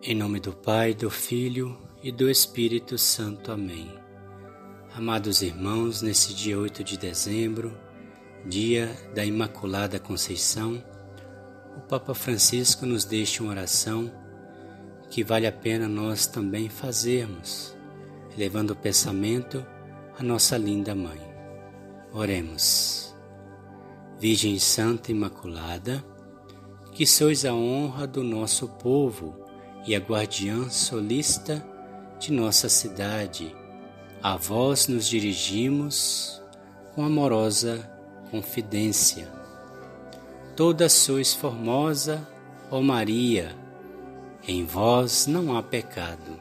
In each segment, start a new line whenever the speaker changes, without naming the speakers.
Em nome do Pai, do Filho e do Espírito Santo. Amém. Amados irmãos, nesse dia 8 de dezembro, dia da Imaculada Conceição, o Papa Francisco nos deixa uma oração que vale a pena nós também fazermos, levando o pensamento à nossa linda Mãe. Oremos. Virgem Santa Imaculada, que sois a honra do nosso povo, e a guardiã solista de nossa cidade. A vós nos dirigimos com amorosa confidência. Toda sois formosa, ó Maria, em vós não há pecado.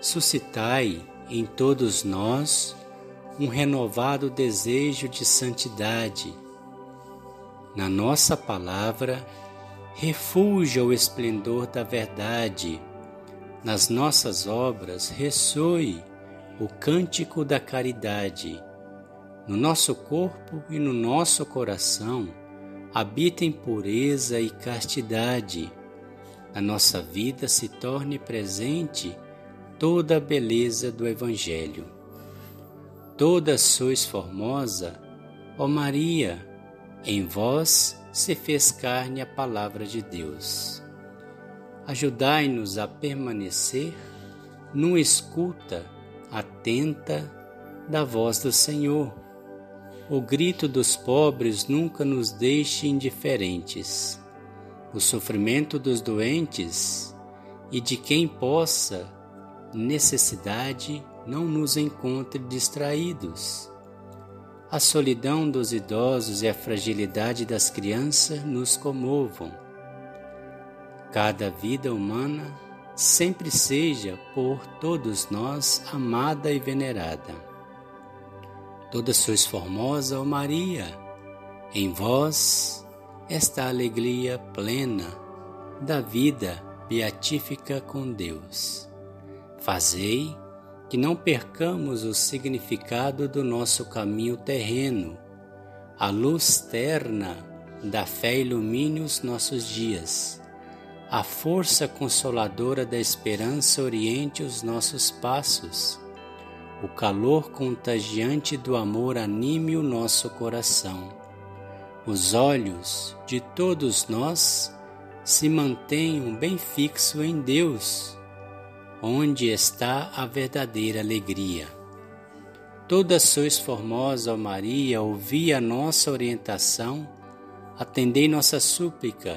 Suscitai em todos nós um renovado desejo de santidade. Na nossa palavra, refúgio o esplendor da verdade. Nas nossas obras ressoe o cântico da caridade. No nosso corpo e no nosso coração habitem pureza e castidade. Na nossa vida se torne presente toda a beleza do Evangelho. Toda sois formosa, ó Maria, em vós se fez carne a palavra de Deus. Ajudai-nos a permanecer numa escuta atenta da voz do Senhor. O grito dos pobres nunca nos deixe indiferentes. O sofrimento dos doentes e de quem possa necessidade não nos encontre distraídos. A solidão dos idosos e a fragilidade das crianças nos comovam. Cada vida humana sempre seja por todos nós amada e venerada. Toda sois formosa, ó Maria, em vós esta alegria plena da vida beatífica com Deus. Fazei que não percamos o significado do nosso caminho terreno. A luz terna da fé ilumine os nossos dias. A força consoladora da esperança oriente os nossos passos. O calor contagiante do amor anime o nosso coração. Os olhos de todos nós se mantenham bem fixos em Deus onde está a verdadeira alegria. Todas sois formosa, ó Maria, ouvi a nossa orientação, atendei nossa súplica.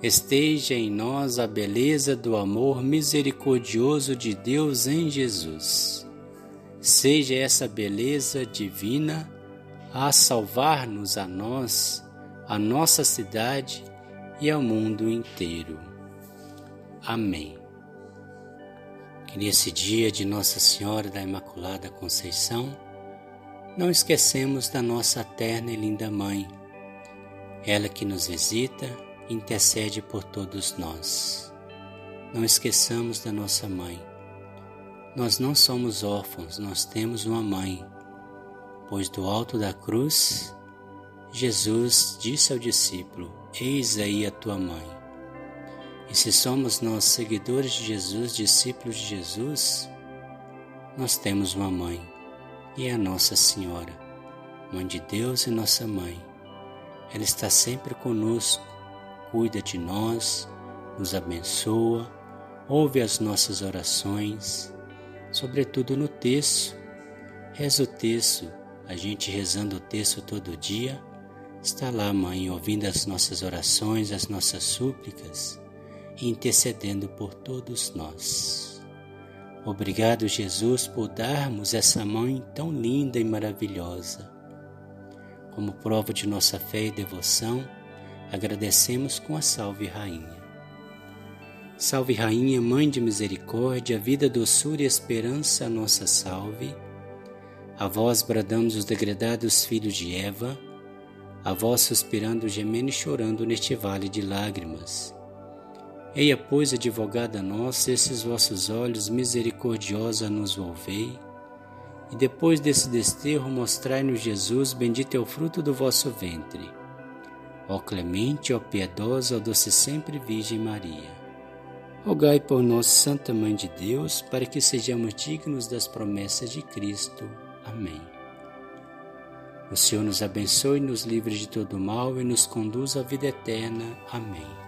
Esteja em nós a beleza do amor misericordioso de Deus em Jesus. Seja essa beleza divina a salvar-nos a nós, a nossa cidade e ao mundo inteiro. Amém. Nesse dia de Nossa Senhora da Imaculada Conceição, não esquecemos da nossa terna e linda Mãe, ela que nos visita e intercede por todos nós. Não esqueçamos da nossa Mãe. Nós não somos órfãos, nós temos uma Mãe, pois do alto da cruz, Jesus disse ao discípulo: Eis aí a tua mãe. E se somos nós seguidores de Jesus, discípulos de Jesus, nós temos uma mãe, e é a Nossa Senhora, Mãe de Deus e nossa mãe. Ela está sempre conosco, cuida de nós, nos abençoa, ouve as nossas orações, sobretudo no texto. Reza o texto, a gente rezando o texto todo dia, está lá, Mãe, ouvindo as nossas orações, as nossas súplicas intercedendo por todos nós. Obrigado, Jesus, por darmos essa mãe tão linda e maravilhosa. Como prova de nossa fé e devoção, agradecemos com a Salve Rainha. Salve Rainha, Mãe de Misericórdia, vida, doçura e esperança, a nossa salve. A vós bradamos os degredados filhos de Eva, a vós suspirando, gemendo e chorando neste vale de lágrimas. Eia, pois, advogada nossa, esses vossos olhos misericordiosa nos volvei, e depois desse desterro mostrai-nos Jesus, bendito é o fruto do vosso ventre. Ó clemente, ó piedosa, ó doce sempre Virgem Maria. Rogai por nós, Santa Mãe de Deus, para que sejamos dignos das promessas de Cristo. Amém. O Senhor nos abençoe, nos livre de todo mal e nos conduz à vida eterna. Amém.